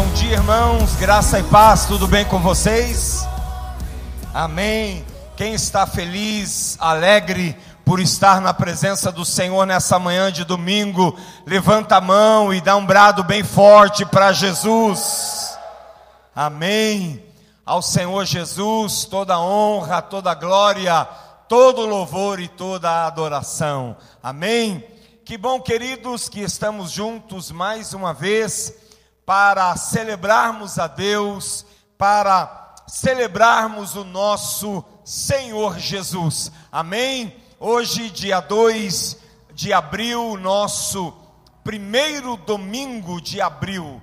Bom dia, irmãos. Graça e paz. Tudo bem com vocês? Amém. Quem está feliz, alegre por estar na presença do Senhor nessa manhã de domingo, levanta a mão e dá um brado bem forte para Jesus. Amém. Ao Senhor Jesus, toda honra, toda glória, todo louvor e toda adoração. Amém. Que bom, queridos, que estamos juntos mais uma vez para celebrarmos a Deus, para celebrarmos o nosso Senhor Jesus. Amém? Hoje, dia 2 de abril, nosso primeiro domingo de abril.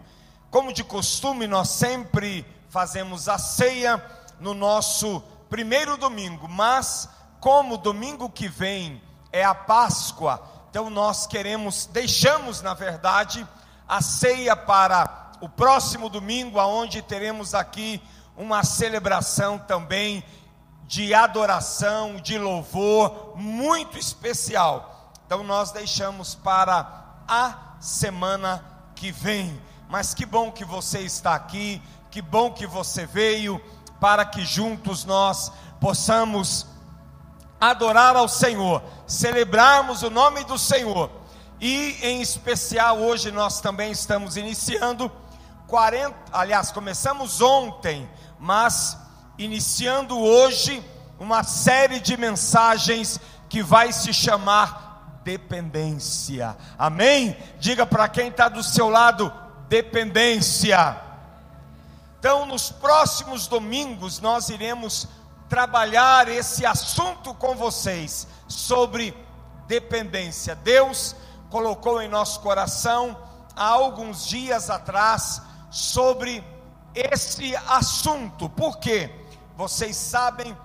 Como de costume, nós sempre fazemos a ceia no nosso primeiro domingo, mas como domingo que vem é a Páscoa, então nós queremos, deixamos na verdade, a ceia para o próximo domingo, aonde teremos aqui uma celebração também de adoração, de louvor muito especial. Então nós deixamos para a semana que vem. Mas que bom que você está aqui, que bom que você veio para que juntos nós possamos adorar ao Senhor, celebrarmos o nome do Senhor e, em especial, hoje nós também estamos iniciando 40, aliás, começamos ontem, mas iniciando hoje uma série de mensagens que vai se chamar dependência. Amém? Diga para quem está do seu lado, dependência. Então, nos próximos domingos, nós iremos trabalhar esse assunto com vocês sobre dependência. Deus colocou em nosso coração há alguns dias atrás sobre esse assunto. Por quê? Vocês sabem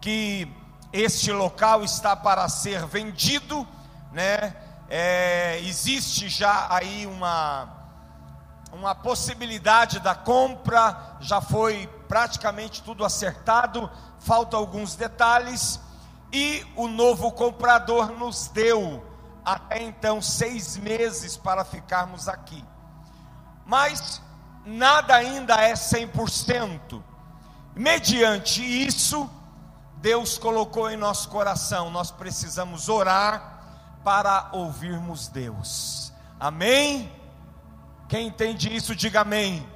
que este local está para ser vendido, né? É, existe já aí uma uma possibilidade da compra, já foi praticamente tudo acertado, faltam alguns detalhes e o novo comprador nos deu até então seis meses para ficarmos aqui. Mas nada ainda é 100%. Mediante isso, Deus colocou em nosso coração, nós precisamos orar para ouvirmos Deus. Amém? Quem entende isso, diga amém.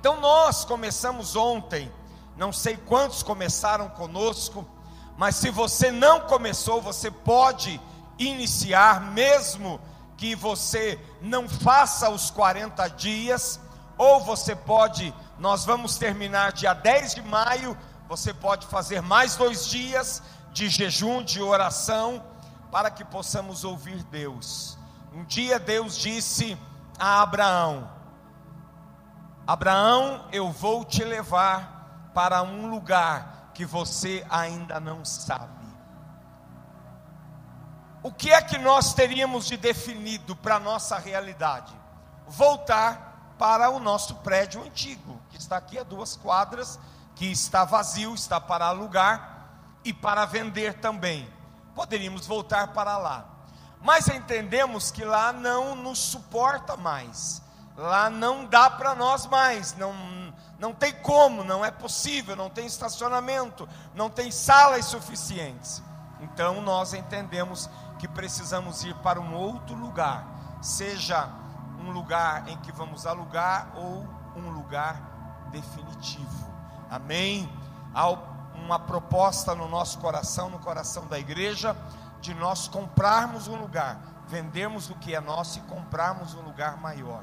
Então nós começamos ontem, não sei quantos começaram conosco, mas se você não começou, você pode iniciar, mesmo que você não faça os 40 dias, ou você pode, nós vamos terminar dia 10 de maio, você pode fazer mais dois dias de jejum, de oração, para que possamos ouvir Deus. Um dia Deus disse a Abraão: Abraão, eu vou te levar para um lugar que você ainda não sabe. O que é que nós teríamos de definido para a nossa realidade? Voltar para o nosso prédio antigo, que está aqui a duas quadras, que está vazio, está para alugar e para vender também. Poderíamos voltar para lá. Mas entendemos que lá não nos suporta mais. Lá não dá para nós mais, não, não tem como, não é possível, não tem estacionamento, não tem salas suficientes. Então nós entendemos que precisamos ir para um outro lugar, seja um lugar em que vamos alugar ou um lugar definitivo. Amém? Há uma proposta no nosso coração, no coração da igreja, de nós comprarmos um lugar, vendermos o que é nosso e comprarmos um lugar maior.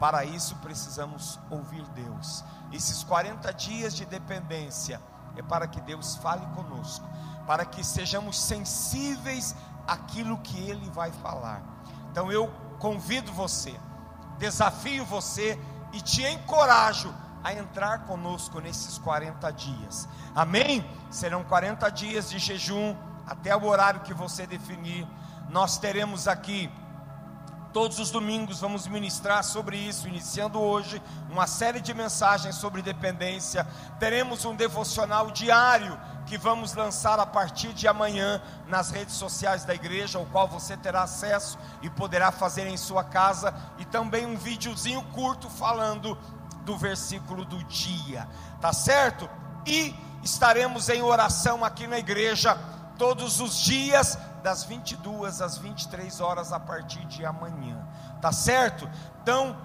Para isso precisamos ouvir Deus. Esses 40 dias de dependência é para que Deus fale conosco, para que sejamos sensíveis aquilo que ele vai falar. Então eu convido você, desafio você e te encorajo a entrar conosco nesses 40 dias. Amém? Serão 40 dias de jejum até o horário que você definir. Nós teremos aqui Todos os domingos vamos ministrar sobre isso, iniciando hoje uma série de mensagens sobre dependência. Teremos um devocional diário que vamos lançar a partir de amanhã nas redes sociais da igreja, o qual você terá acesso e poderá fazer em sua casa, e também um videozinho curto falando do versículo do dia, tá certo? E estaremos em oração aqui na igreja todos os dias das 22 às 23 horas a partir de amanhã, tá certo? Então,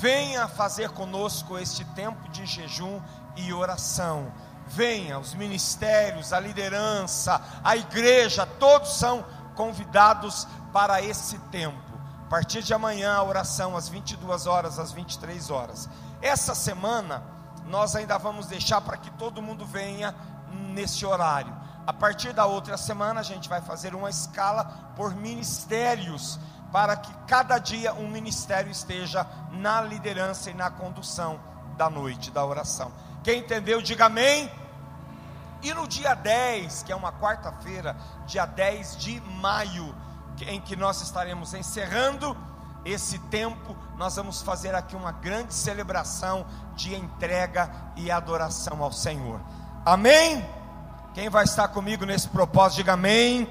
venha fazer conosco este tempo de jejum e oração. Venha, os ministérios, a liderança, a igreja, todos são convidados para esse tempo. A partir de amanhã, a oração às 22 horas, às 23 horas. Essa semana, nós ainda vamos deixar para que todo mundo venha nesse horário a partir da outra semana, a gente vai fazer uma escala por ministérios, para que cada dia um ministério esteja na liderança e na condução da noite, da oração. Quem entendeu, diga amém. E no dia 10, que é uma quarta-feira, dia 10 de maio, em que nós estaremos encerrando esse tempo, nós vamos fazer aqui uma grande celebração de entrega e adoração ao Senhor. Amém? Quem vai estar comigo nesse propósito, diga amém.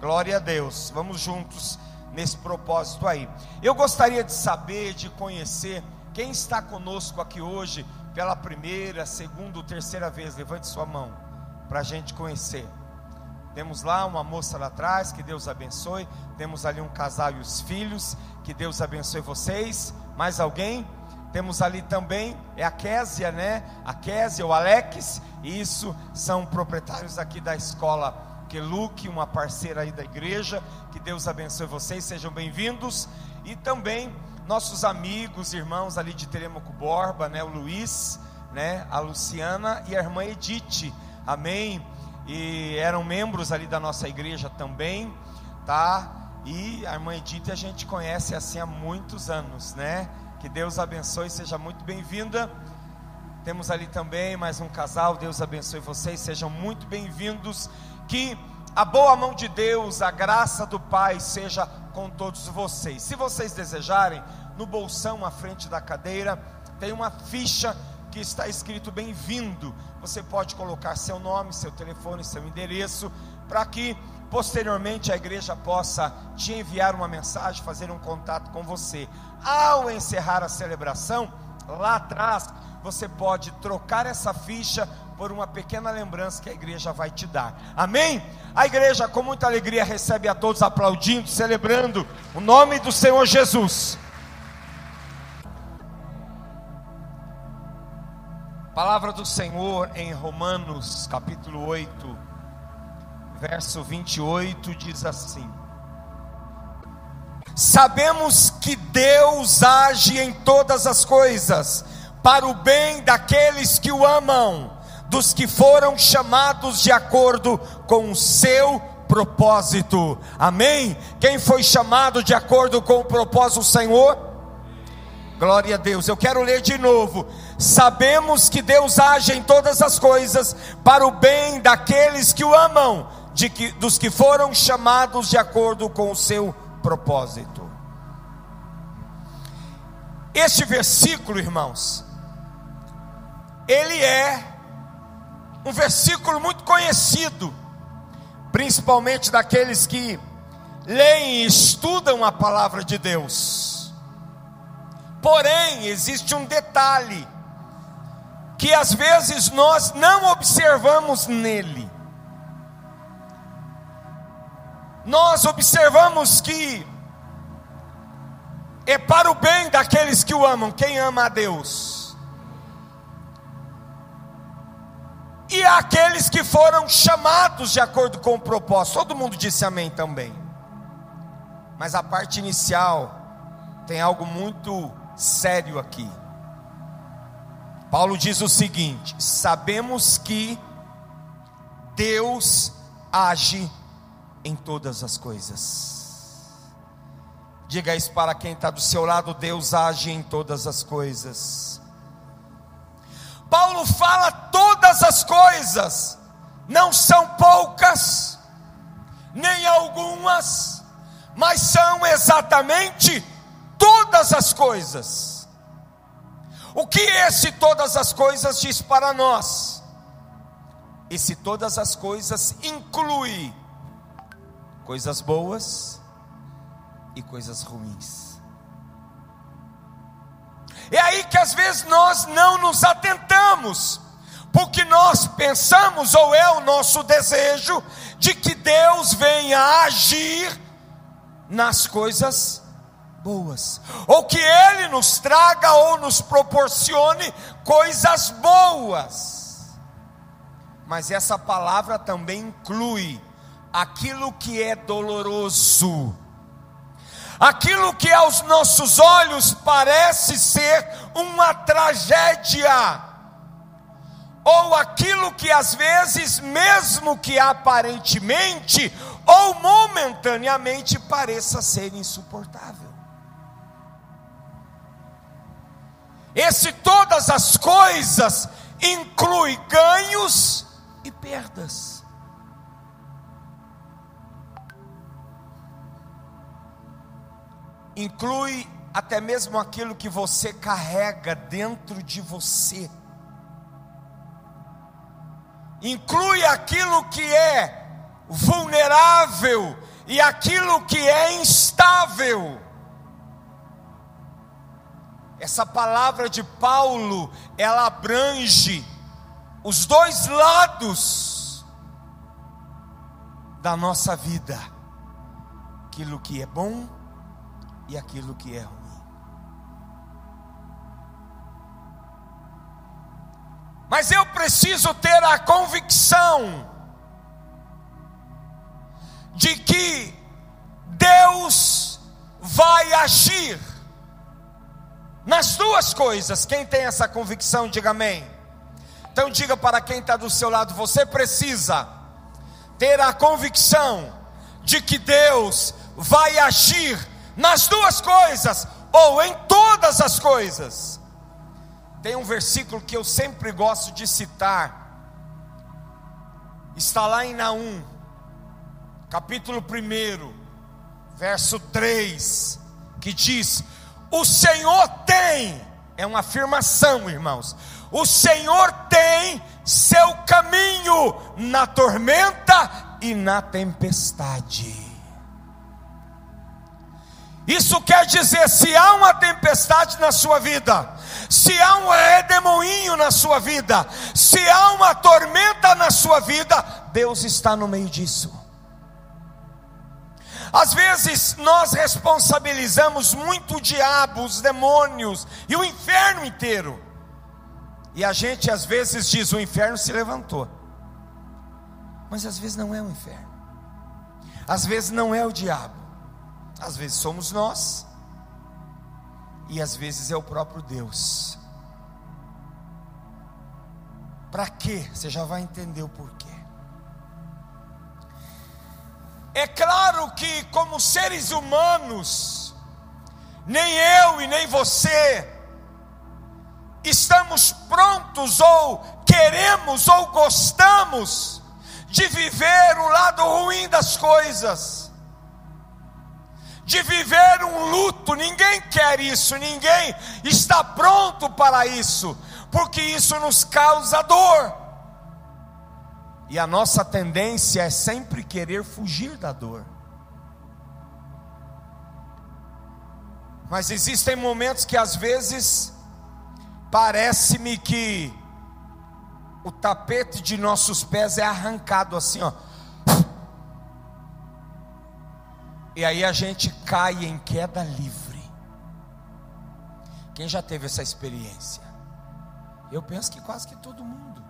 Glória a Deus. Vamos juntos nesse propósito aí. Eu gostaria de saber, de conhecer quem está conosco aqui hoje pela primeira, segunda, terceira vez. Levante sua mão para a gente conhecer. Temos lá uma moça lá atrás, que Deus abençoe. Temos ali um casal e os filhos, que Deus abençoe vocês. Mais alguém? Temos ali também, é a Késia, né? A Késia, o Alex, isso são proprietários aqui da escola Queluque, uma parceira aí da igreja. Que Deus abençoe vocês, sejam bem-vindos. E também nossos amigos, irmãos ali de Teremoco Borba, né? O Luiz, né? A Luciana e a irmã Edith, amém? E eram membros ali da nossa igreja também, tá? E a irmã Edith a gente conhece assim há muitos anos, né? Que Deus abençoe, seja muito bem-vinda. Temos ali também mais um casal, Deus abençoe vocês, sejam muito bem-vindos. Que a boa mão de Deus, a graça do Pai seja com todos vocês. Se vocês desejarem, no bolsão à frente da cadeira tem uma ficha que está escrito bem-vindo. Você pode colocar seu nome, seu telefone, seu endereço, para que posteriormente a igreja possa te enviar uma mensagem, fazer um contato com você. Ao encerrar a celebração, lá atrás, você pode trocar essa ficha por uma pequena lembrança que a igreja vai te dar. Amém? A igreja, com muita alegria, recebe a todos aplaudindo, celebrando o nome do Senhor Jesus. Palavra do Senhor em Romanos, capítulo 8, verso 28 diz assim: Sabemos que Deus age em todas as coisas para o bem daqueles que o amam, dos que foram chamados de acordo com o seu propósito. Amém? Quem foi chamado de acordo com o propósito do Senhor? Glória a Deus. Eu quero ler de novo. Sabemos que Deus age em todas as coisas para o bem daqueles que o amam, de que, dos que foram chamados de acordo com o seu propósito. Este versículo, irmãos, ele é um versículo muito conhecido, principalmente daqueles que leem e estudam a palavra de Deus. Porém, existe um detalhe que às vezes nós não observamos nele. Nós observamos que é para o bem daqueles que o amam, quem ama a Deus. e aqueles que foram chamados de acordo com o propósito. Todo mundo disse amém também. Mas a parte inicial tem algo muito sério aqui. Paulo diz o seguinte: sabemos que Deus age em todas as coisas. Diga isso para quem está do seu lado: Deus age em todas as coisas. Paulo fala todas as coisas, não são poucas, nem algumas, mas são exatamente todas as coisas. O que esse todas as coisas diz para nós? Esse todas as coisas inclui coisas boas e coisas ruins. É aí que às vezes nós não nos atentamos, porque nós pensamos, ou é o nosso desejo, de que Deus venha agir nas coisas boas, ou que Ele nos traga ou nos proporcione coisas boas. Mas essa palavra também inclui aquilo que é doloroso, aquilo que aos nossos olhos parece ser uma tragédia, ou aquilo que às vezes, mesmo que aparentemente ou momentaneamente pareça ser insuportável. Esse todas as coisas inclui ganhos e perdas. Inclui até mesmo aquilo que você carrega dentro de você. Inclui aquilo que é vulnerável e aquilo que é instável. Essa palavra de Paulo, ela abrange os dois lados da nossa vida: aquilo que é bom e aquilo que é ruim. Mas eu preciso ter a convicção de que Deus vai agir nas duas coisas. Quem tem essa convicção, diga amém. Então diga para quem está do seu lado: você precisa ter a convicção de que Deus vai agir nas duas coisas, ou em todas as coisas. Tem um versículo que eu sempre gosto de citar, está lá em Naum, capítulo 1, verso 3, que diz: o Senhor tem, é uma afirmação, irmãos. O Senhor tem seu caminho na tormenta e na tempestade. Isso quer dizer, se há uma tempestade na sua vida, se há um redemoinho na sua vida, se há uma tormenta na sua vida, Deus está no meio disso. Às vezes nós responsabilizamos muito o diabo, os demônios e o inferno inteiro. E a gente às vezes diz: o inferno se levantou. Mas às vezes não é o inferno. Às vezes não é o diabo. Às vezes somos nós. E às vezes é o próprio Deus. Para quê? Você já vai entender o porquê. É claro que, como seres humanos, nem eu e nem você estamos prontos, ou queremos, ou gostamos de viver o lado ruim das coisas, de viver um luto. Ninguém quer isso, ninguém está pronto para isso, porque isso nos causa dor. E a nossa tendência é sempre querer fugir da dor. Mas existem momentos que às vezes parece-me que o tapete de nossos pés é arrancado assim, ó. E aí a gente cai em queda livre. Quem já teve essa experiência? Eu penso que quase que todo mundo.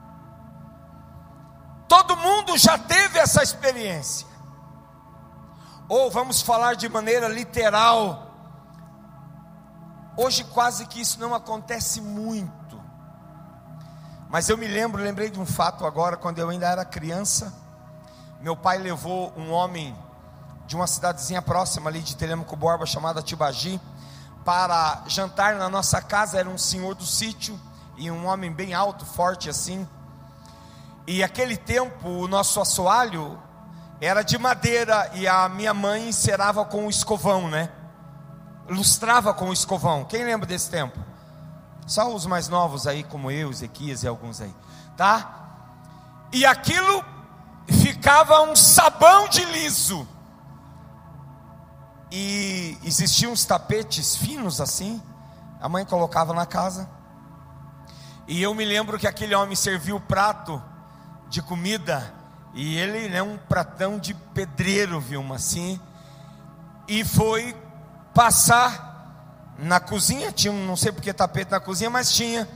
Todo mundo já teve essa experiência. Ou vamos falar de maneira literal. Hoje quase que isso não acontece muito. Mas eu me lembro, lembrei de um fato agora, quando eu ainda era criança. Meu pai levou um homem de uma cidadezinha próxima ali de Telemaco Borba, chamada Tibagi, para jantar na nossa casa. Era um senhor do sítio e um homem bem alto, forte assim. E aquele tempo, o nosso assoalho era de madeira e a minha mãe encerava com o escovão, né? Lustrava com o escovão. Quem lembra desse tempo? Só os mais novos aí, como eu, Ezequias e alguns aí, tá? E aquilo ficava um sabão de liso. E existiam uns tapetes finos assim. A mãe colocava na casa. E eu me lembro que aquele homem serviu o prato de comida. E ele né, um pratão de pedreiro, viu, assim. E foi passar na cozinha. Tinha, não sei porque tapete na cozinha, mas tinha.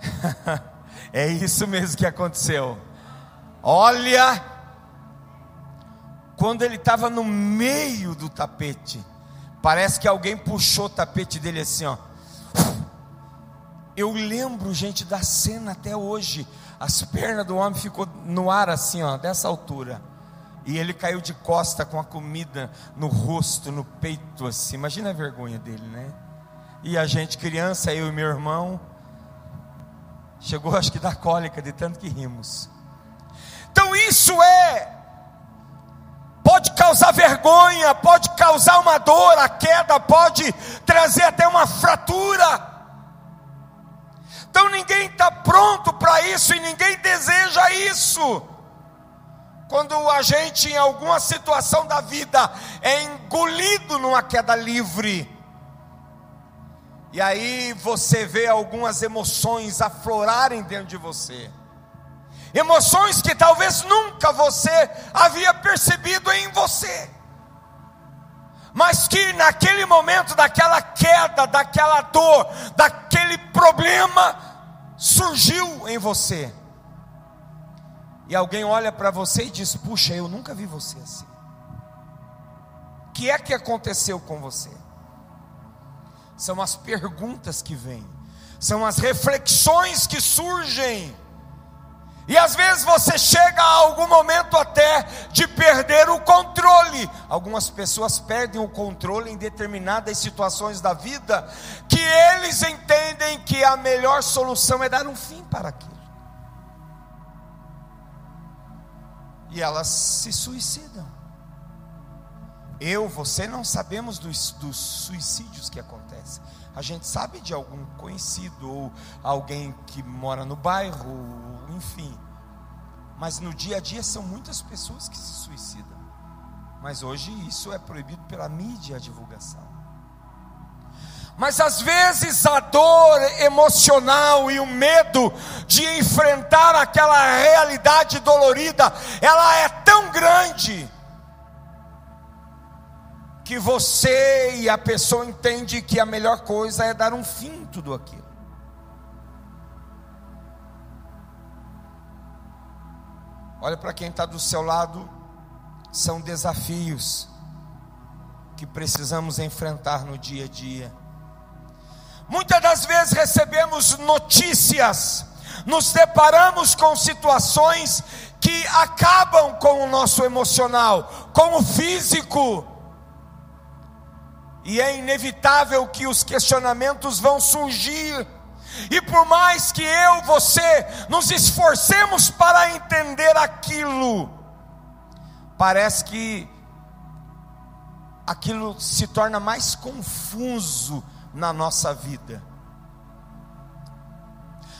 é isso mesmo que aconteceu. Olha, quando ele estava no meio do tapete, parece que alguém puxou o tapete dele assim, ó. Eu lembro, gente, da cena até hoje. As pernas do homem ficou no ar assim, ó, dessa altura. E ele caiu de costa com a comida no rosto, no peito, assim. Imagina a vergonha dele, né? E a gente, criança, eu e meu irmão, chegou acho que da cólica de tanto que rimos. Então isso é causar vergonha, pode causar uma dor, a queda pode trazer até uma fratura. Então ninguém está pronto para isso e ninguém deseja isso. Quando a gente, em alguma situação da vida, é engolido numa queda livre, e aí você vê algumas emoções aflorarem dentro de você emoções que talvez nunca você havia percebido em você, mas que naquele momento daquela queda, daquela dor, daquele problema, surgiu em você. E alguém olha para você e diz: Puxa, eu nunca vi você assim. O que é que aconteceu com você? São as perguntas que vêm, são as reflexões que surgem e às vezes você chega a algum momento até de perder o controle. Algumas pessoas perdem o controle em determinadas situações da vida, que eles entendem que a melhor solução é dar um fim para aquilo. E elas se suicidam. Eu, você não sabemos dos, dos suicídios que acontecem. A gente sabe de algum conhecido ou alguém que mora no bairro, enfim. Mas no dia a dia são muitas pessoas que se suicidam. Mas hoje isso é proibido pela mídia a divulgação. Mas às vezes a dor emocional e o medo de enfrentar aquela realidade dolorida, ela é tão grande que você e a pessoa entende que a melhor coisa é dar um fim tudo aquilo. Olha para quem está do seu lado, são desafios que precisamos enfrentar no dia a dia. Muitas das vezes recebemos notícias, nos deparamos com situações que acabam com o nosso emocional, com o físico. E é inevitável que os questionamentos vão surgir. E por mais que eu, você, nos esforcemos para entender aquilo, parece que aquilo se torna mais confuso na nossa vida.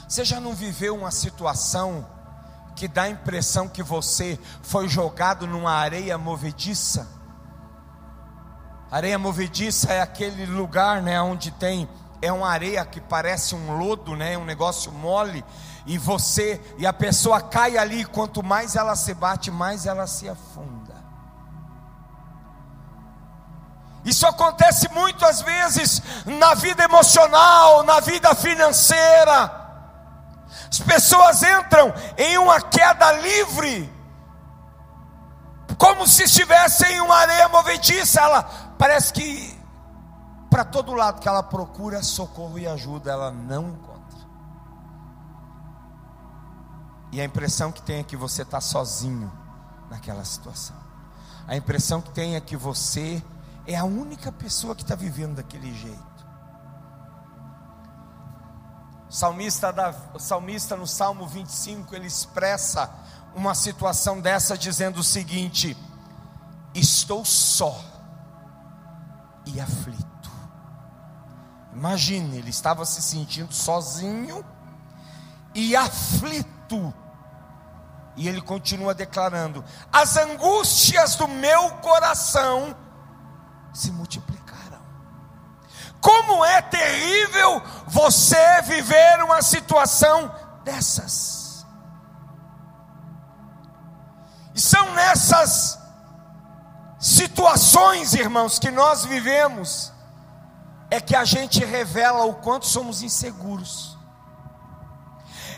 Você já não viveu uma situação que dá a impressão que você foi jogado numa areia movediça? Areia movediça é aquele lugar, né, onde tem é uma areia que parece um lodo, né? Um negócio mole. E você e a pessoa cai ali. Quanto mais ela se bate, mais ela se afunda. Isso acontece muitas vezes na vida emocional, na vida financeira. As pessoas entram em uma queda livre, como se estivessem em uma areia movediça. Ela parece que para todo lado que ela procura socorro e ajuda, ela não encontra. E a impressão que tem é que você está sozinho naquela situação. A impressão que tem é que você é a única pessoa que está vivendo daquele jeito. O salmista, da, o salmista no Salmo 25 ele expressa uma situação dessa dizendo o seguinte: estou só e aflito. Imagine, ele estava se sentindo sozinho e aflito. E ele continua declarando: as angústias do meu coração se multiplicaram. Como é terrível você viver uma situação dessas. E são nessas situações, irmãos, que nós vivemos, é que a gente revela o quanto somos inseguros.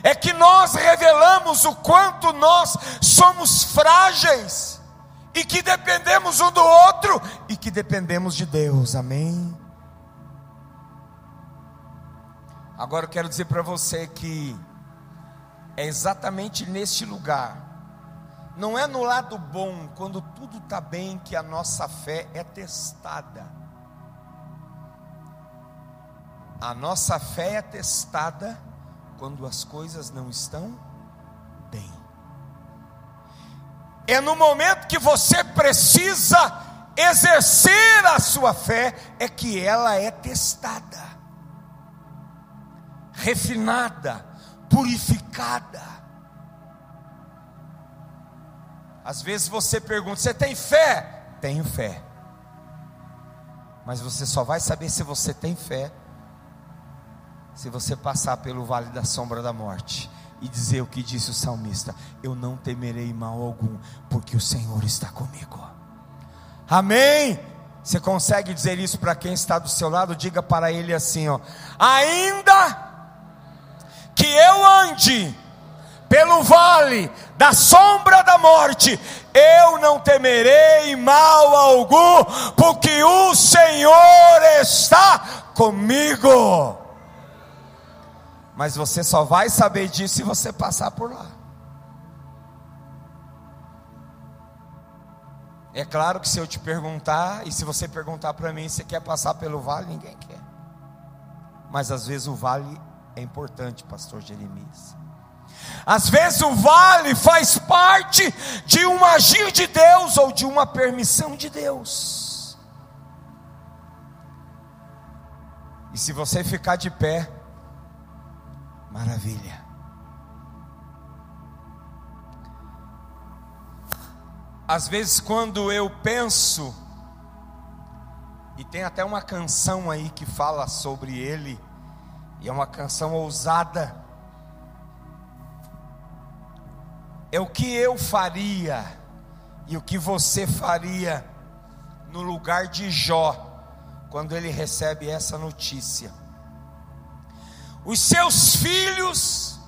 É que nós revelamos o quanto nós somos frágeis e que dependemos um do outro e que dependemos de Deus. Amém. Agora eu quero dizer para você que é exatamente neste lugar, não é no lado bom, quando tudo está bem, que a nossa fé é testada. A nossa fé é testada quando as coisas não estão bem. É no momento que você precisa exercer a sua fé, é que ela é testada refinada, purificada. Às vezes você pergunta: Você tem fé? Tenho fé. Mas você só vai saber se você tem fé se você passar pelo vale da sombra da morte e dizer o que disse o salmista: Eu não temerei mal algum, porque o Senhor está comigo. Amém. Você consegue dizer isso para quem está do seu lado? Diga para ele assim, ó: Ainda que eu ande pelo vale da sombra da morte, eu não temerei mal algum, porque o Senhor está comigo. Mas você só vai saber disso se você passar por lá. É claro que se eu te perguntar, e se você perguntar para mim, você quer passar pelo vale? Ninguém quer. Mas às vezes o vale é importante, pastor Jeremias. Às vezes o vale faz parte de um agir de Deus ou de uma permissão de Deus. E se você ficar de pé, maravilha. Às vezes, quando eu penso, e tem até uma canção aí que fala sobre ele, e é uma canção ousada. É o que eu faria e o que você faria no lugar de Jó, quando ele recebe essa notícia. Os seus filhos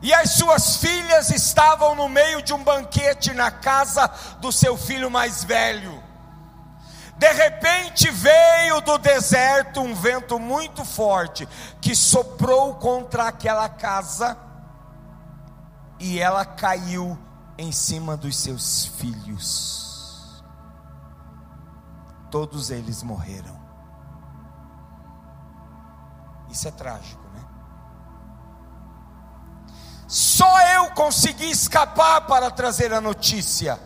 e as suas filhas estavam no meio de um banquete na casa do seu filho mais velho. De repente veio do deserto um vento muito forte que soprou contra aquela casa e ela caiu em cima dos seus filhos. Todos eles morreram. Isso é trágico? Só eu consegui escapar para trazer a notícia.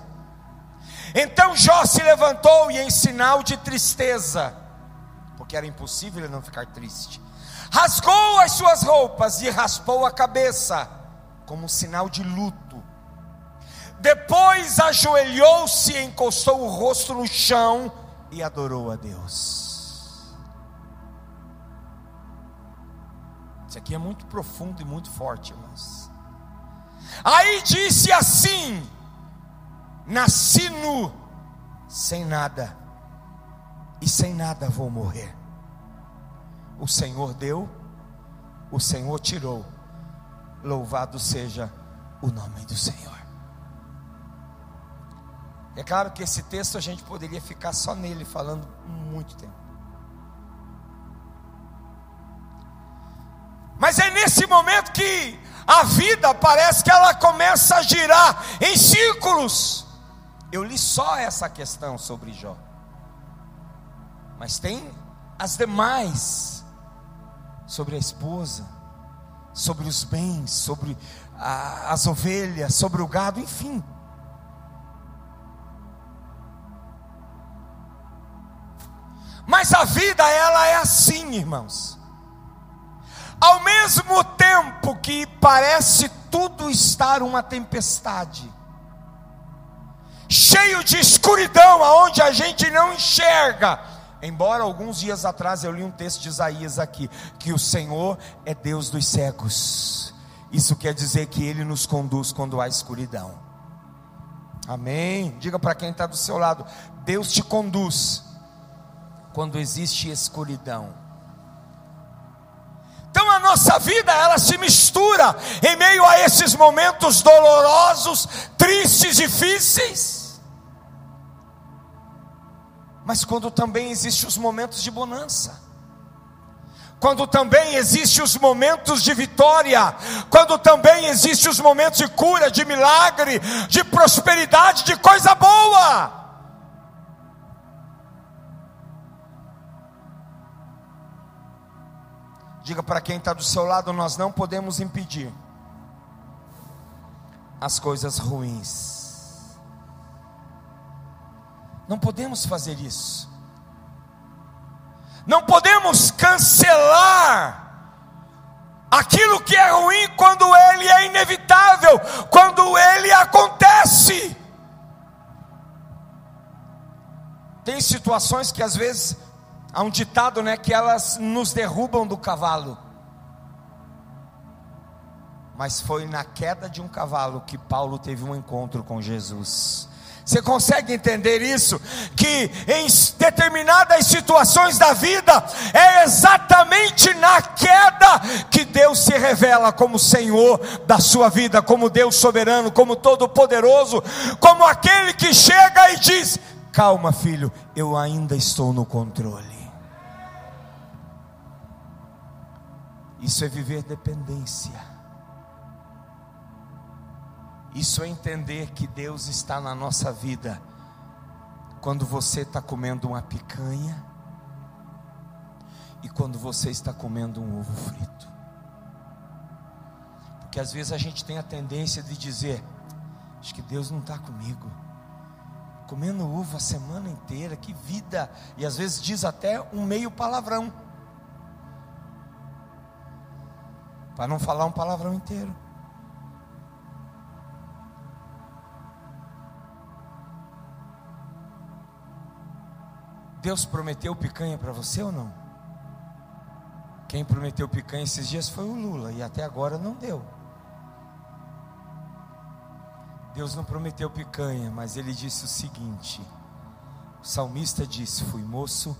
Então Jó se levantou e, em sinal de tristeza, porque era impossível ele não ficar triste, rasgou as suas roupas e raspou a cabeça, como um sinal de luto. Depois ajoelhou-se, encostou o rosto no chão e adorou a Deus. Isso aqui é muito profundo e muito forte, irmãos. Aí disse assim: Nasci nu, sem nada, e sem nada vou morrer. O Senhor deu, o Senhor tirou. Louvado seja o nome do Senhor. É claro que esse texto a gente poderia ficar só nele falando muito tempo. Mas é nesse momento que a vida parece que ela começa a girar em círculos. Eu li só essa questão sobre Jó. Mas tem as demais sobre a esposa, sobre os bens, sobre a, as ovelhas, sobre o gado, enfim. Mas a vida, ela é assim, irmãos. Ao mesmo tempo que parece tudo estar uma tempestade, cheio de escuridão, aonde a gente não enxerga. Embora alguns dias atrás eu li um texto de Isaías aqui, que o Senhor é Deus dos cegos. Isso quer dizer que Ele nos conduz quando há escuridão. Amém. Diga para quem está do seu lado: Deus te conduz quando existe escuridão. Nossa vida ela se mistura em meio a esses momentos dolorosos, tristes, difíceis. Mas quando também existem os momentos de bonança quando também existem os momentos de vitória, quando também existem os momentos de cura, de milagre, de prosperidade, de coisa boa. Diga para quem está do seu lado: nós não podemos impedir as coisas ruins. Não podemos fazer isso. Não podemos cancelar aquilo que é ruim quando ele é inevitável, quando ele acontece. Tem situações que às vezes Há um ditado, né, que elas nos derrubam do cavalo. Mas foi na queda de um cavalo que Paulo teve um encontro com Jesus. Você consegue entender isso? Que em determinadas situações da vida, é exatamente na queda que Deus se revela como Senhor da sua vida, como Deus soberano, como Todo-Poderoso, como aquele que chega e diz: Calma, filho, eu ainda estou no controle. Isso é viver dependência. Isso é entender que Deus está na nossa vida. Quando você está comendo uma picanha e quando você está comendo um ovo frito. Porque às vezes a gente tem a tendência de dizer: Acho que Deus não está comigo. Comendo uva a semana inteira, que vida! E às vezes diz até um meio palavrão. Para não falar um palavrão inteiro. Deus prometeu picanha para você ou não? Quem prometeu picanha esses dias foi o Lula e até agora não deu. Deus não prometeu picanha, mas ele disse o seguinte: o salmista disse: Fui moço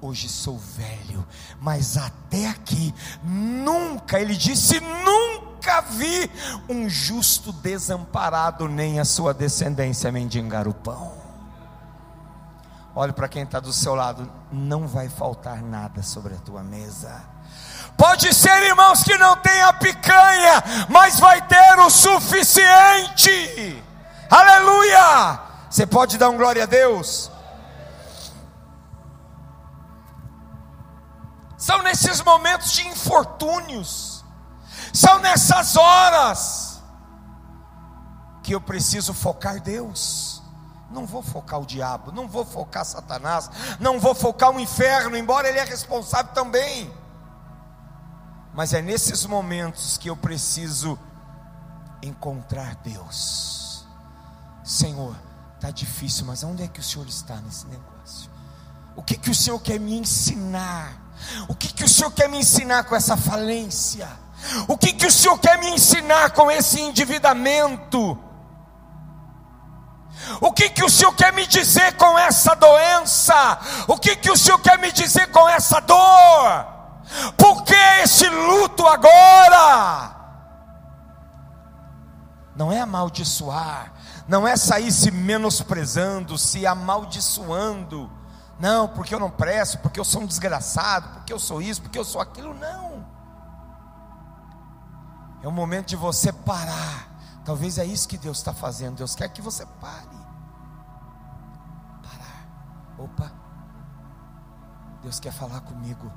Hoje sou velho, mas até aqui nunca, ele disse, nunca vi um justo desamparado, nem a sua descendência mendigar o pão. Olhe para quem está do seu lado, não vai faltar nada sobre a tua mesa. Pode ser, irmãos, que não tenha picanha, mas vai ter o suficiente. Aleluia! Você pode dar um glória a Deus? São nesses momentos de infortúnios, são nessas horas que eu preciso focar Deus. Não vou focar o diabo, não vou focar Satanás, não vou focar o inferno, embora ele é responsável também. Mas é nesses momentos que eu preciso encontrar Deus. Senhor, está difícil, mas onde é que o Senhor está nesse negócio? O que, que o Senhor quer me ensinar? O que, que o Senhor quer me ensinar com essa falência? O que, que o Senhor quer me ensinar com esse endividamento? O que, que o Senhor quer me dizer com essa doença? O que, que o Senhor quer me dizer com essa dor? Por que esse luto agora? Não é amaldiçoar, não é sair se menosprezando, se amaldiçoando não, porque eu não presto, porque eu sou um desgraçado, porque eu sou isso, porque eu sou aquilo. Não. É o momento de você parar. Talvez é isso que Deus está fazendo. Deus quer que você pare. Parar. Opa. Deus quer falar comigo.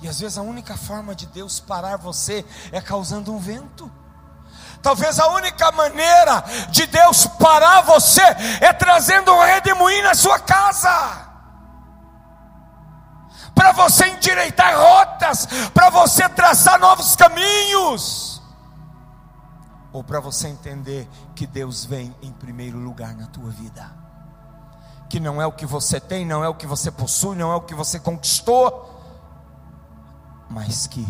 E às vezes a única forma de Deus parar você é causando um vento. Talvez a única maneira de Deus parar você é trazendo um redemoinho na sua casa. Para você endireitar rotas, para você traçar novos caminhos. Ou para você entender que Deus vem em primeiro lugar na tua vida. Que não é o que você tem, não é o que você possui, não é o que você conquistou, mas que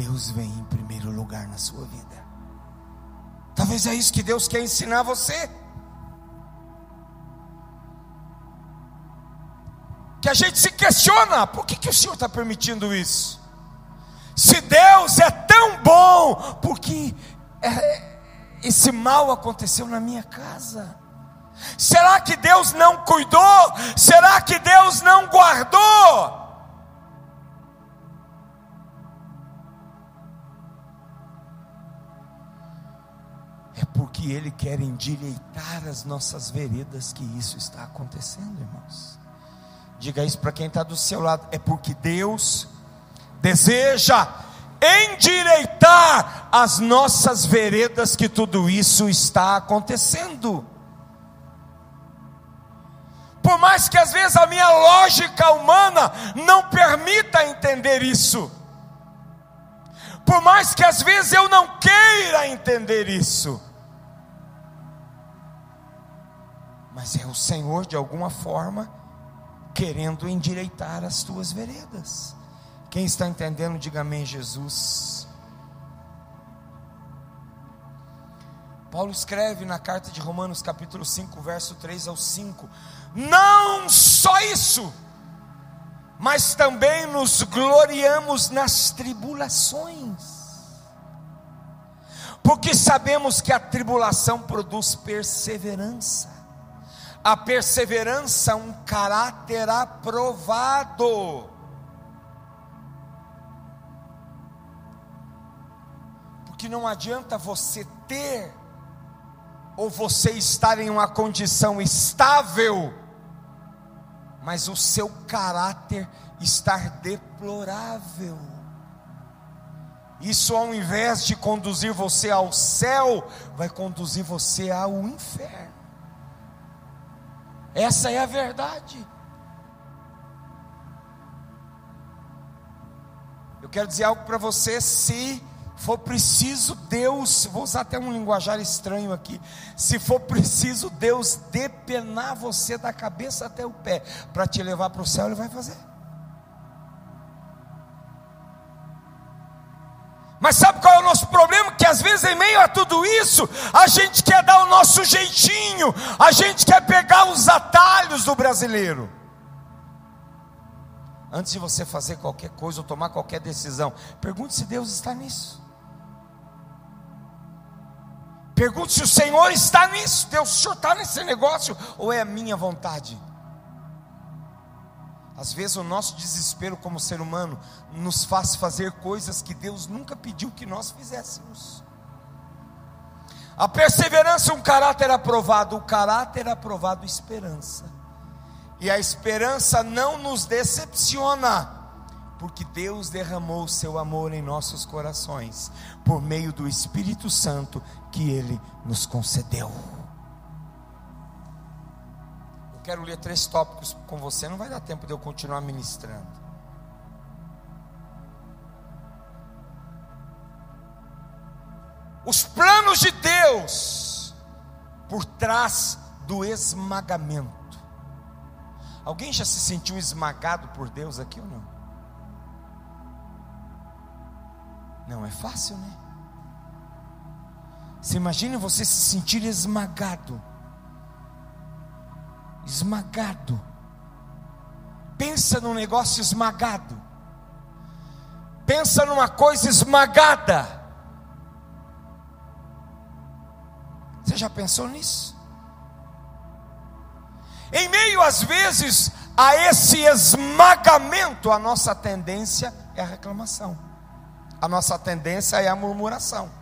Deus vem em primeiro lugar na sua vida. Talvez é isso que Deus quer ensinar você. Que a gente se questiona: por que, que o Senhor está permitindo isso? Se Deus é tão bom, por que é, esse mal aconteceu na minha casa? Será que Deus não cuidou? Será que Deus não guardou? Porque Ele quer endireitar as nossas veredas que isso está acontecendo, irmãos. Diga isso para quem está do seu lado, é porque Deus deseja endireitar as nossas veredas que tudo isso está acontecendo. Por mais que às vezes a minha lógica humana não permita entender isso, por mais que às vezes eu não queira entender isso, mas é o Senhor de alguma forma querendo endireitar as tuas veredas. Quem está entendendo, diga amém, Jesus. Paulo escreve na carta de Romanos, capítulo 5, verso 3 ao 5: Não só isso, mas também nos gloriamos nas tribulações, porque sabemos que a tribulação produz perseverança a perseverança, um caráter aprovado. Porque não adianta você ter, ou você estar em uma condição estável, mas o seu caráter estar deplorável. Isso, ao invés de conduzir você ao céu, vai conduzir você ao inferno. Essa é a verdade. Eu quero dizer algo para você, se for preciso Deus, vou usar até um linguajar estranho aqui, se for preciso Deus depenar você da cabeça até o pé para te levar para o céu, Ele vai fazer. Mas sabe qual é o nosso problema? Às vezes, em meio a tudo isso, a gente quer dar o nosso jeitinho, a gente quer pegar os atalhos do brasileiro. Antes de você fazer qualquer coisa ou tomar qualquer decisão, pergunte se Deus está nisso. Pergunte se o Senhor está nisso. Deus, o Senhor está nesse negócio ou é a minha vontade? Às vezes o nosso desespero como ser humano nos faz fazer coisas que Deus nunca pediu que nós fizéssemos. A perseverança é um caráter aprovado, o caráter aprovado esperança. E a esperança não nos decepciona, porque Deus derramou seu amor em nossos corações por meio do Espírito Santo que ele nos concedeu quero ler três tópicos com você, não vai dar tempo de eu continuar ministrando. Os planos de Deus por trás do esmagamento. Alguém já se sentiu esmagado por Deus aqui ou não? Não é fácil, né? Você imagina você se sentir esmagado esmagado. Pensa num negócio esmagado. Pensa numa coisa esmagada. Você já pensou nisso? Em meio às vezes a esse esmagamento, a nossa tendência é a reclamação. A nossa tendência é a murmuração.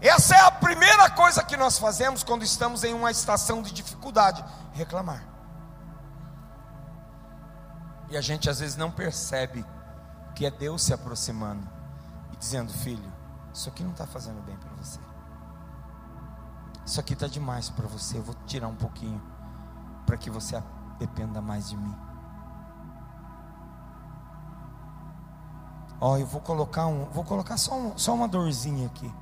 Essa é a primeira coisa que nós fazemos quando estamos em uma estação de dificuldade: reclamar. E a gente às vezes não percebe que é Deus se aproximando e dizendo: Filho, isso aqui não está fazendo bem para você. Isso aqui está demais para você. Eu vou tirar um pouquinho para que você dependa mais de mim. Ó, eu vou colocar um, vou colocar só, um, só uma dorzinha aqui.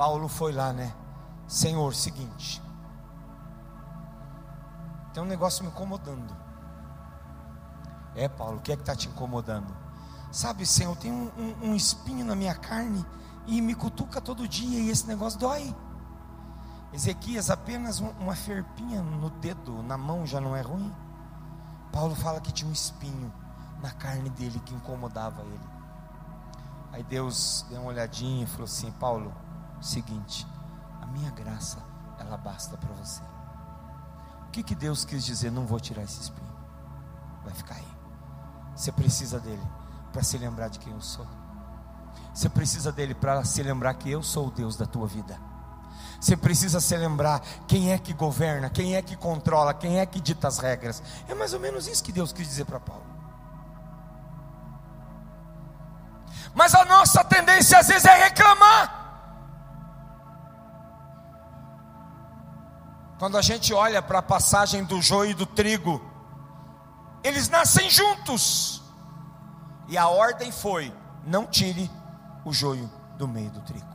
Paulo foi lá, né? Senhor, seguinte. Tem um negócio me incomodando. É, Paulo, o que é que está te incomodando? Sabe, Senhor, tem um, um, um, espinho na minha carne e me cutuca todo dia e esse negócio dói. Ezequias, apenas uma ferpinha no dedo, na mão já não é ruim. Paulo fala que tinha um espinho na carne dele que incomodava ele. Aí Deus deu uma olhadinha e falou assim: Paulo, seguinte, a minha graça, ela basta para você. O que, que Deus quis dizer? Não vou tirar esse espinho, vai ficar aí. Você precisa dele para se lembrar de quem eu sou. Você precisa dele para se lembrar que eu sou o Deus da tua vida. Você precisa se lembrar quem é que governa, quem é que controla, quem é que dita as regras. É mais ou menos isso que Deus quis dizer para Paulo. Mas a nossa tendência às vezes é reclamar. Quando a gente olha para a passagem do joio e do trigo, eles nascem juntos. E a ordem foi: não tire o joio do meio do trigo.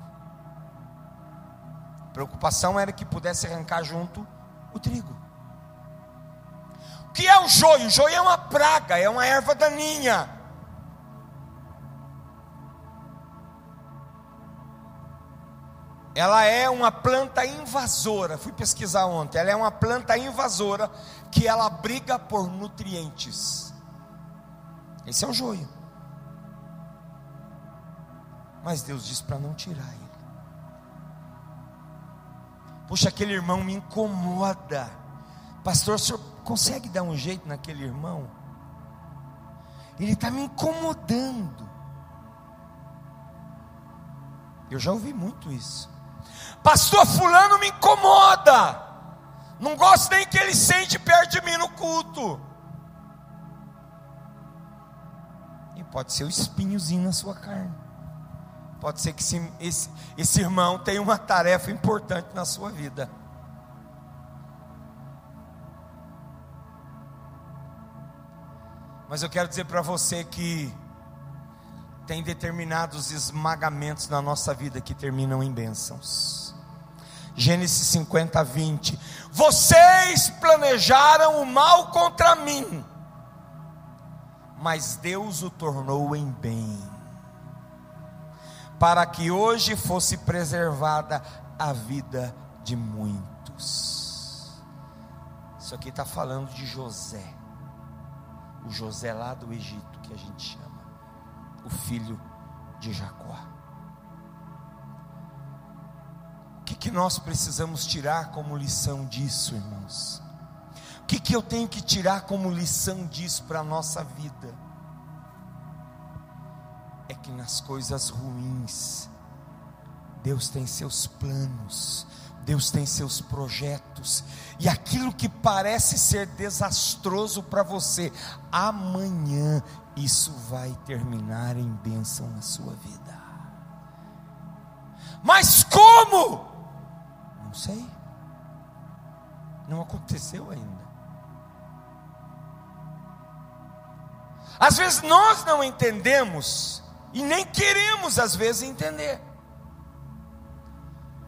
A preocupação era que pudesse arrancar junto o trigo. O que é o joio? O joio é uma praga, é uma erva daninha. Ela é uma planta invasora. Fui pesquisar ontem. Ela é uma planta invasora que ela briga por nutrientes. Esse é o joio. Mas Deus diz para não tirar ele. Puxa, aquele irmão me incomoda. Pastor, o senhor consegue dar um jeito naquele irmão? Ele está me incomodando. Eu já ouvi muito isso. Pastor Fulano me incomoda. Não gosto nem que ele sente perto de mim no culto. E pode ser o espinhozinho na sua carne. Pode ser que esse, esse, esse irmão tenha uma tarefa importante na sua vida. Mas eu quero dizer para você que tem determinados esmagamentos na nossa vida que terminam em bênçãos. Gênesis 50, 20. Vocês planejaram o mal contra mim, mas Deus o tornou em bem, para que hoje fosse preservada a vida de muitos. Isso aqui está falando de José, o José lá do Egito, que a gente chama, o filho de Jacó. O que, que nós precisamos tirar como lição disso, irmãos? O que, que eu tenho que tirar como lição disso para a nossa vida? É que nas coisas ruins, Deus tem seus planos, Deus tem seus projetos, e aquilo que parece ser desastroso para você, amanhã isso vai terminar em bênção na sua vida. Mas como? sei. Não aconteceu ainda. Às vezes nós não entendemos e nem queremos às vezes entender.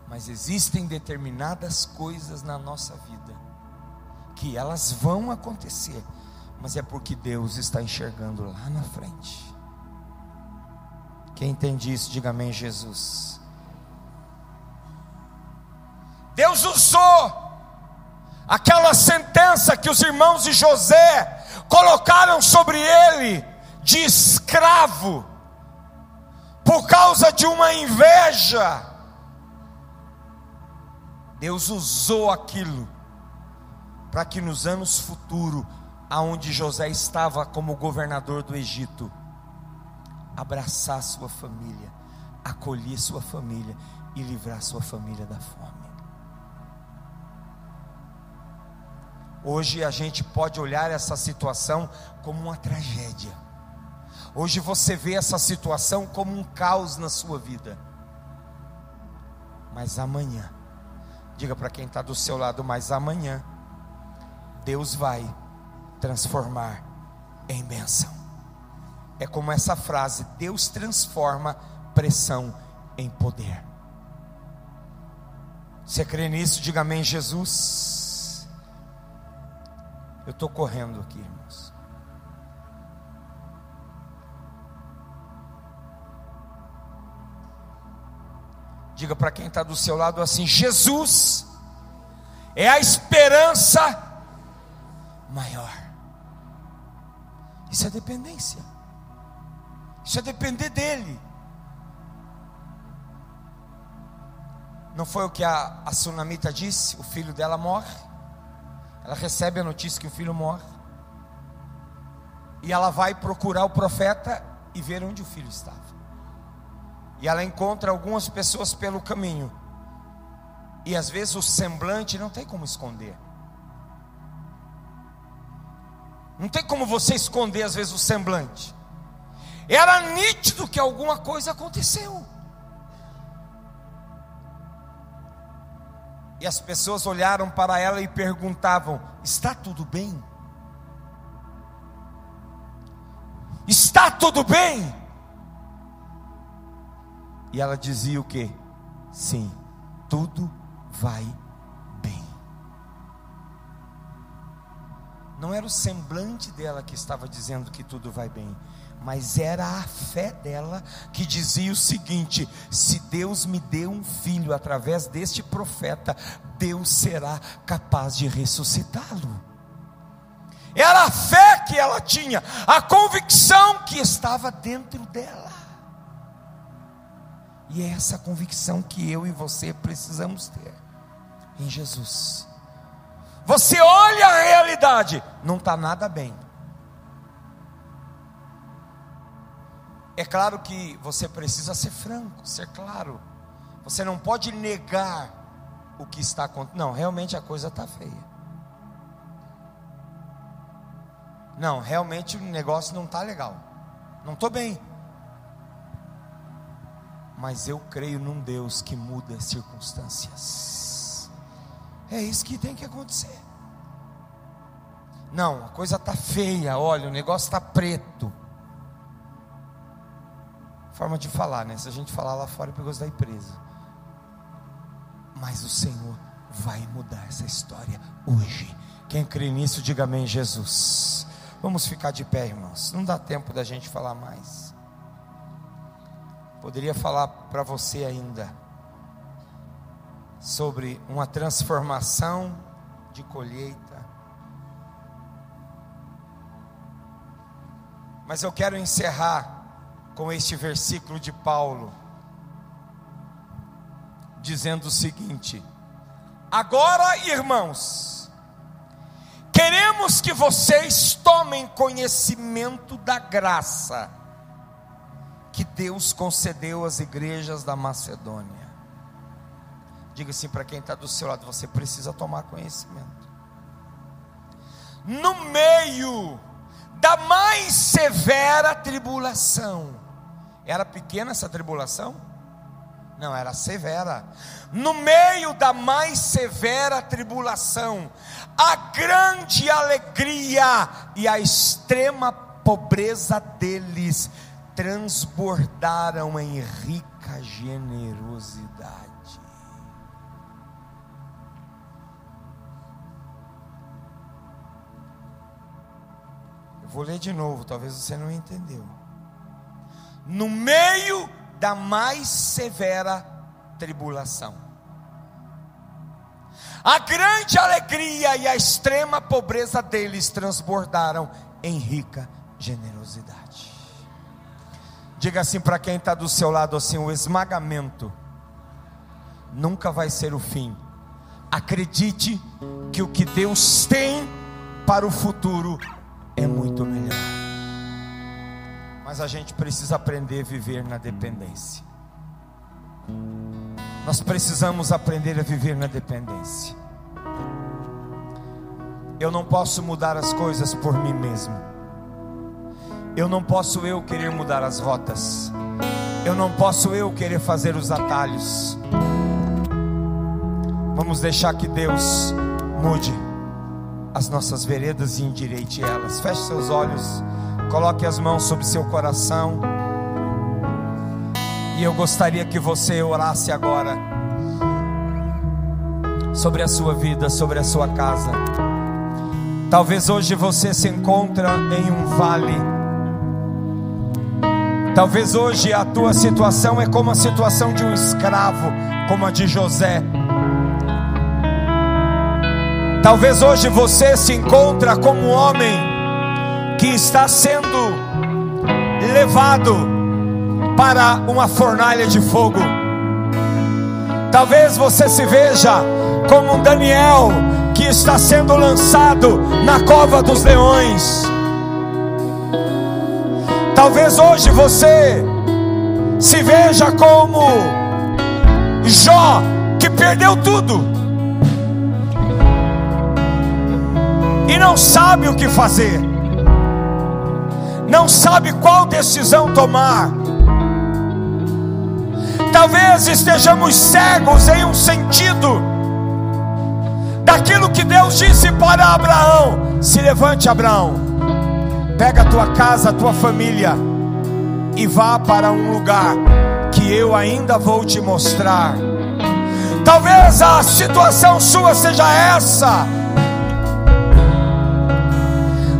Mas existem determinadas coisas na nossa vida que elas vão acontecer, mas é porque Deus está enxergando lá na frente. Quem entende isso, diga amém, Jesus. Deus usou aquela sentença que os irmãos de José colocaram sobre ele de escravo, por causa de uma inveja. Deus usou aquilo para que nos anos futuros, aonde José estava como governador do Egito, abraçar sua família, acolher sua família e livrar sua família da fome. Hoje a gente pode olhar essa situação como uma tragédia. Hoje você vê essa situação como um caos na sua vida. Mas amanhã, diga para quem está do seu lado, mas amanhã, Deus vai transformar em bênção. É como essa frase: Deus transforma pressão em poder. Você crê nisso? Diga amém, Jesus. Eu estou correndo aqui, irmãos. Diga para quem está do seu lado assim: Jesus é a esperança maior. Isso é dependência. Isso é depender dele. Não foi o que a, a disse? O filho dela morre. Ela recebe a notícia que o filho morre. E ela vai procurar o profeta e ver onde o filho estava. E ela encontra algumas pessoas pelo caminho. E às vezes o semblante não tem como esconder. Não tem como você esconder às vezes o semblante. Era nítido que alguma coisa aconteceu. E as pessoas olharam para ela e perguntavam: Está tudo bem? Está tudo bem? E ela dizia o que? Sim, tudo vai bem. Não era o semblante dela que estava dizendo que tudo vai bem, mas era a fé dela que dizia o seguinte: se Deus me deu um filho através deste profeta, Deus será capaz de ressuscitá-lo. Era a fé que ela tinha, a convicção que estava dentro dela. E é essa convicção que eu e você precisamos ter em Jesus. Você olha a realidade, não está nada bem. É claro que você precisa ser franco, ser claro. Você não pode negar o que está acontecendo. Não, realmente a coisa está feia. Não, realmente o negócio não está legal. Não estou bem. Mas eu creio num Deus que muda as circunstâncias. É isso que tem que acontecer. Não, a coisa está feia. Olha, o negócio está preto forma de falar, né? Se a gente falar lá fora, é perigoso da empresa. Mas o Senhor vai mudar essa história hoje. Quem crê nisso, diga amém, Jesus. Vamos ficar de pé, irmãos. Não dá tempo da gente falar mais. Poderia falar para você ainda sobre uma transformação de colheita. Mas eu quero encerrar com este versículo de Paulo, dizendo o seguinte: Agora, irmãos, queremos que vocês tomem conhecimento da graça que Deus concedeu às igrejas da Macedônia. Diga assim para quem está do seu lado: você precisa tomar conhecimento. No meio da mais severa tribulação, era pequena essa tribulação? Não, era severa. No meio da mais severa tribulação, a grande alegria e a extrema pobreza deles transbordaram em rica generosidade. Eu vou ler de novo, talvez você não entendeu no meio da mais severa tribulação. A grande alegria e a extrema pobreza deles transbordaram em rica generosidade. Diga assim para quem está do seu lado assim: o esmagamento nunca vai ser o fim. Acredite que o que Deus tem para o futuro é muito melhor. Mas a gente precisa aprender a viver na dependência. Nós precisamos aprender a viver na dependência. Eu não posso mudar as coisas por mim mesmo. Eu não posso eu querer mudar as rotas. Eu não posso eu querer fazer os atalhos. Vamos deixar que Deus mude as nossas veredas e endireite elas. Feche seus olhos, coloque as mãos sobre seu coração. E eu gostaria que você orasse agora sobre a sua vida, sobre a sua casa. Talvez hoje você se encontra em um vale. Talvez hoje a tua situação é como a situação de um escravo, como a de José. Talvez hoje você se encontra como um homem que está sendo levado para uma fornalha de fogo. Talvez você se veja como um Daniel que está sendo lançado na cova dos leões. Talvez hoje você se veja como Jó, que perdeu tudo e não sabe o que fazer, não sabe qual decisão tomar. Talvez estejamos cegos em um sentido daquilo que Deus disse para Abraão: se levante, Abraão, pega a tua casa, a tua família e vá para um lugar que eu ainda vou te mostrar. Talvez a situação sua seja essa.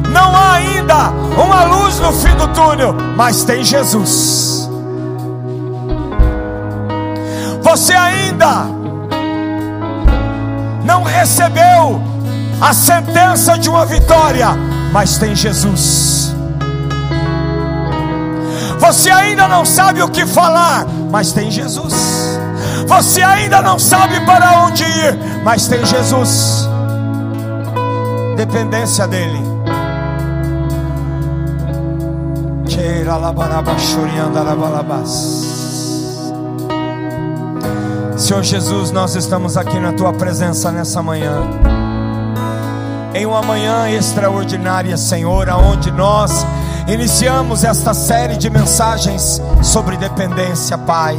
Não há ainda uma luz no fim do túnel, mas tem Jesus. Você ainda não recebeu a sentença de uma vitória, mas tem Jesus. Você ainda não sabe o que falar, mas tem Jesus. Você ainda não sabe para onde ir, mas tem Jesus. Dependência dele. Senhor Jesus, nós estamos aqui na tua presença nessa manhã. Em uma manhã extraordinária, Senhor, aonde nós iniciamos esta série de mensagens sobre dependência, Pai.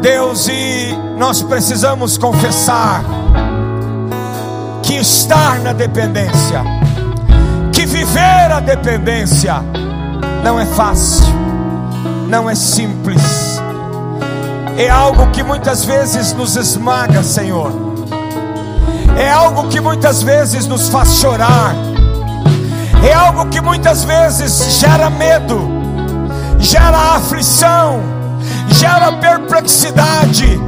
Deus, e nós precisamos confessar que estar na dependência, que viver a dependência, não é fácil, não é simples é algo que muitas vezes nos esmaga, Senhor. É algo que muitas vezes nos faz chorar. É algo que muitas vezes gera medo, gera aflição, gera perplexidade.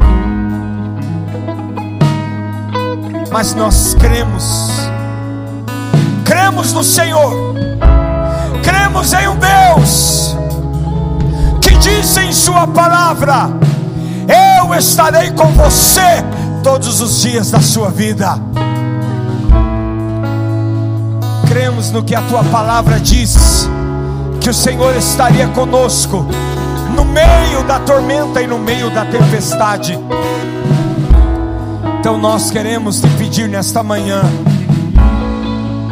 Mas nós cremos, cremos no Senhor, cremos em um Deus que diz em Sua palavra eu estarei com você todos os dias da sua vida. Cremos no que a tua palavra diz, que o Senhor estaria conosco no meio da tormenta e no meio da tempestade. Então nós queremos te pedir nesta manhã,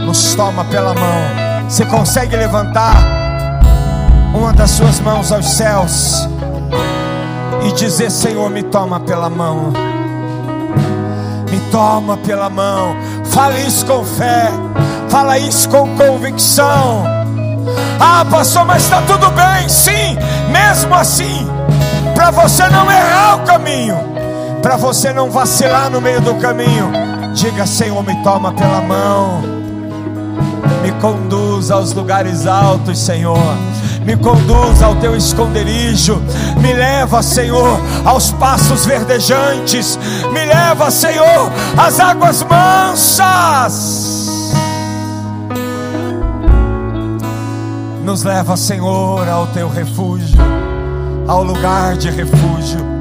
nos toma pela mão. Você consegue levantar uma das suas mãos aos céus? e dizer: Senhor, me toma pela mão, me toma pela mão. Fala isso com fé, fala isso com convicção. Ah, pastor, mas está tudo bem, sim, mesmo assim, para você não errar o caminho, para você não vacilar no meio do caminho, diga: Senhor, me toma pela mão, me conduz aos lugares altos, Senhor me conduz ao teu esconderijo, me leva, Senhor, aos passos verdejantes, me leva, Senhor, às águas mansas. Nos leva, Senhor, ao teu refúgio, ao lugar de refúgio.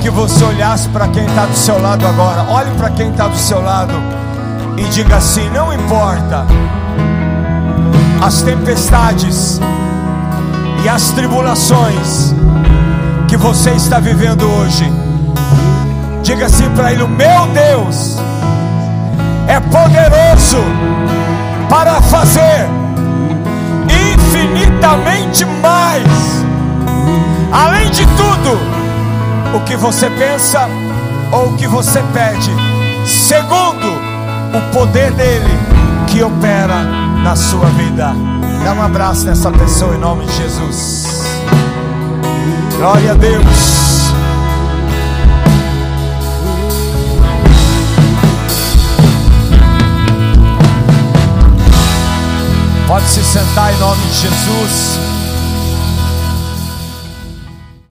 Que você olhasse para quem está do seu lado agora, olhe para quem está do seu lado e diga assim: não importa as tempestades e as tribulações que você está vivendo hoje, Diga assim para ele: meu Deus é poderoso para fazer infinitamente mais, além de tudo, o que você pensa ou o que você pede, segundo o poder dele que opera na sua vida. Dá um abraço nessa pessoa em nome de Jesus. Glória a Deus. Pode se sentar em nome de Jesus.